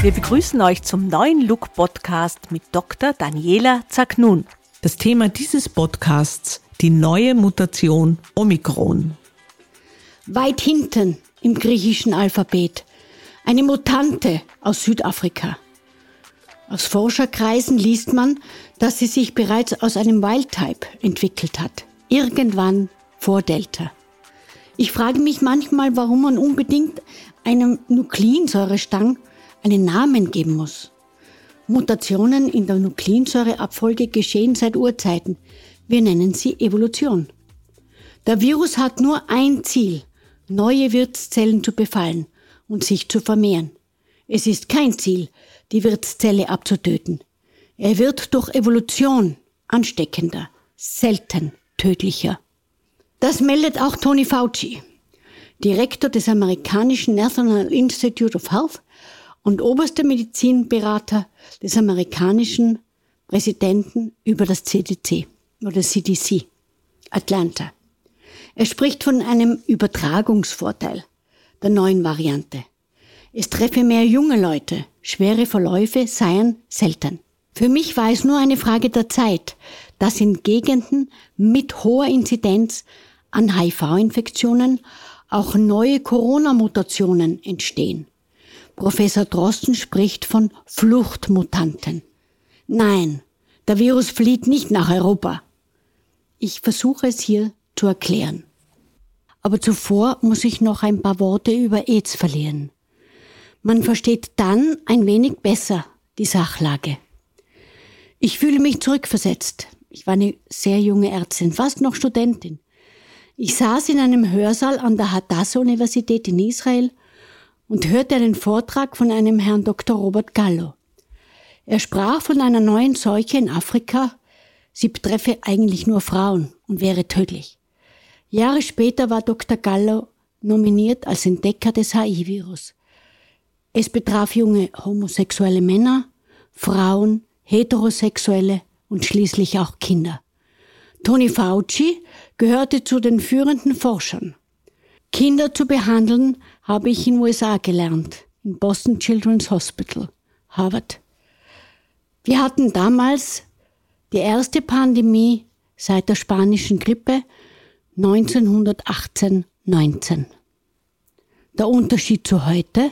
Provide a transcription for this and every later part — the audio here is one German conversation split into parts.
Wir begrüßen euch zum neuen Look Podcast mit Dr. Daniela Zagnun. Das Thema dieses Podcasts, die neue Mutation Omikron. Weit hinten im griechischen Alphabet. Eine Mutante aus Südafrika. Aus Forscherkreisen liest man, dass sie sich bereits aus einem Wildtype entwickelt hat. Irgendwann vor Delta. Ich frage mich manchmal, warum man unbedingt einem Nukleinsäurestang einen Namen geben muss. Mutationen in der Nukleinsäureabfolge geschehen seit Urzeiten. Wir nennen sie Evolution. Der Virus hat nur ein Ziel, neue Wirtszellen zu befallen und sich zu vermehren. Es ist kein Ziel, die Wirtszelle abzutöten. Er wird durch Evolution ansteckender, selten tödlicher. Das meldet auch Tony Fauci, Direktor des amerikanischen National Institute of Health und oberster Medizinberater des amerikanischen Präsidenten über das CDC oder CDC Atlanta. Er spricht von einem Übertragungsvorteil der neuen Variante. Es treffe mehr junge Leute, schwere Verläufe seien selten. Für mich war es nur eine Frage der Zeit, dass in Gegenden mit hoher Inzidenz an HIV-Infektionen auch neue Corona-Mutationen entstehen. Professor Drosten spricht von Fluchtmutanten. Nein, der Virus flieht nicht nach Europa. Ich versuche es hier zu erklären. Aber zuvor muss ich noch ein paar Worte über AIDS verlieren. Man versteht dann ein wenig besser die Sachlage. Ich fühle mich zurückversetzt. Ich war eine sehr junge Ärztin, fast noch Studentin. Ich saß in einem Hörsaal an der Hadassah-Universität in Israel und hörte einen Vortrag von einem Herrn Dr. Robert Gallo. Er sprach von einer neuen Seuche in Afrika. Sie betreffe eigentlich nur Frauen und wäre tödlich. Jahre später war Dr. Gallo nominiert als Entdecker des HIV-Virus. Es betraf junge homosexuelle Männer, Frauen, heterosexuelle und schließlich auch Kinder. Tony Fauci gehörte zu den führenden Forschern. Kinder zu behandeln habe ich in USA gelernt, in Boston Children's Hospital, Harvard. Wir hatten damals die erste Pandemie seit der spanischen Grippe 1918-19. Der Unterschied zu heute?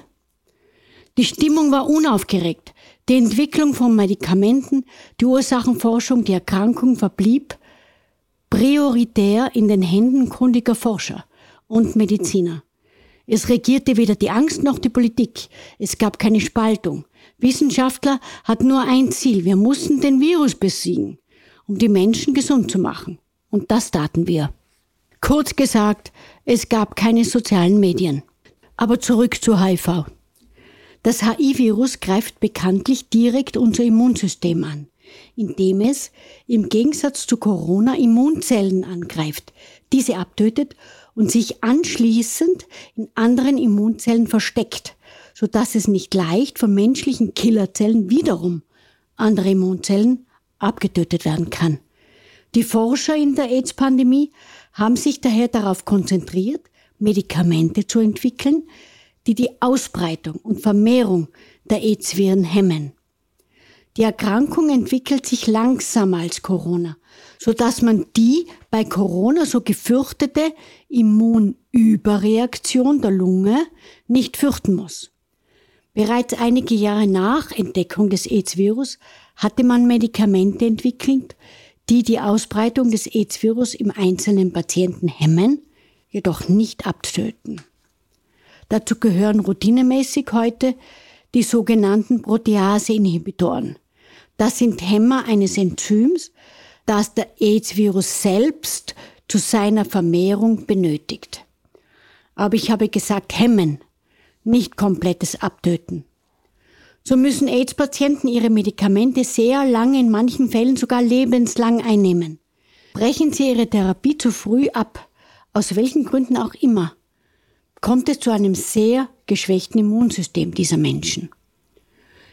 Die Stimmung war unaufgeregt. Die Entwicklung von Medikamenten, die Ursachenforschung, die Erkrankung verblieb prioritär in den Händen kundiger Forscher und Mediziner. Es regierte weder die Angst noch die Politik. Es gab keine Spaltung. Wissenschaftler hatten nur ein Ziel. Wir mussten den Virus besiegen, um die Menschen gesund zu machen. Und das taten wir. Kurz gesagt, es gab keine sozialen Medien. Aber zurück zu HIV. Das HIV-Virus greift bekanntlich direkt unser Immunsystem an, indem es im Gegensatz zu Corona Immunzellen angreift, diese abtötet und sich anschließend in anderen Immunzellen versteckt, so dass es nicht leicht von menschlichen Killerzellen wiederum andere Immunzellen abgetötet werden kann. Die Forscher in der AIDS-Pandemie haben sich daher darauf konzentriert, Medikamente zu entwickeln, die die Ausbreitung und Vermehrung der AIDS-Viren hemmen. Die Erkrankung entwickelt sich langsamer als Corona, so dass man die bei Corona so gefürchtete Immunüberreaktion der Lunge nicht fürchten muss. Bereits einige Jahre nach Entdeckung des AIDS-Virus hatte man Medikamente entwickelt, die die Ausbreitung des AIDS-Virus im einzelnen Patienten hemmen, jedoch nicht abtöten. Dazu gehören routinemäßig heute die sogenannten Protease-Inhibitoren. Das sind Hämmer eines Enzyms, das der AIDS-Virus selbst zu seiner Vermehrung benötigt. Aber ich habe gesagt hemmen, nicht komplettes Abtöten. So müssen AIDS-Patienten ihre Medikamente sehr lange, in manchen Fällen sogar lebenslang einnehmen. Brechen sie ihre Therapie zu früh ab, aus welchen Gründen auch immer, kommt es zu einem sehr geschwächten Immunsystem dieser Menschen.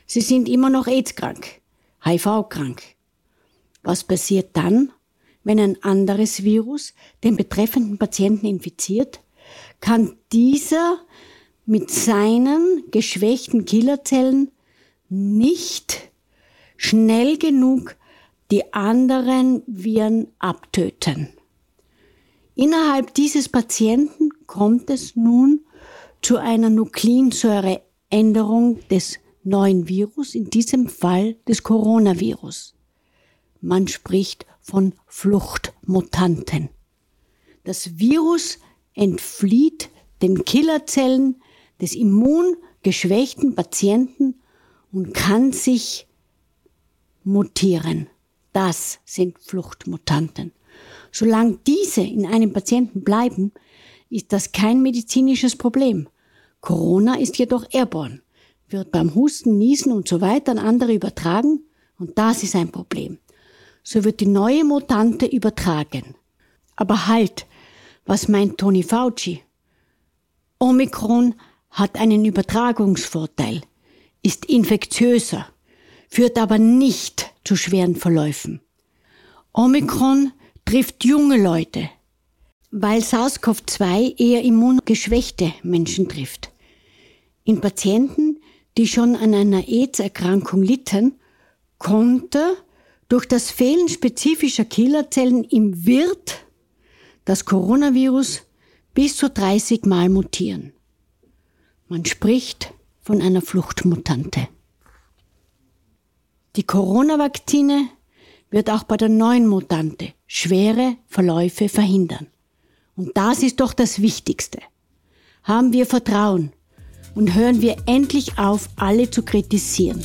Sie sind immer noch AIDS-krank. HIV-krank. Was passiert dann, wenn ein anderes Virus den betreffenden Patienten infiziert? Kann dieser mit seinen geschwächten Killerzellen nicht schnell genug die anderen Viren abtöten. Innerhalb dieses Patienten kommt es nun zu einer Nukleinsäureänderung des neuen Virus, in diesem Fall des Coronavirus. Man spricht von Fluchtmutanten. Das Virus entflieht den Killerzellen des immungeschwächten Patienten und kann sich mutieren. Das sind Fluchtmutanten. Solange diese in einem Patienten bleiben, ist das kein medizinisches Problem. Corona ist jedoch airborne, wird beim Husten, Niesen und so weiter an andere übertragen und das ist ein Problem. So wird die neue Mutante übertragen. Aber halt, was meint Tony Fauci? Omikron hat einen Übertragungsvorteil, ist infektiöser, führt aber nicht zu schweren Verläufen. Omikron trifft junge Leute, weil SARS-CoV-2 eher immungeschwächte Menschen trifft. In Patienten, die schon an einer AIDS-Erkrankung litten, konnte durch das Fehlen spezifischer Killerzellen im Wirt das Coronavirus bis zu 30 Mal mutieren. Man spricht von einer Fluchtmutante. Die Corona-Vakzine wird auch bei der neuen Mutante schwere Verläufe verhindern. Und das ist doch das Wichtigste. Haben wir Vertrauen und hören wir endlich auf, alle zu kritisieren.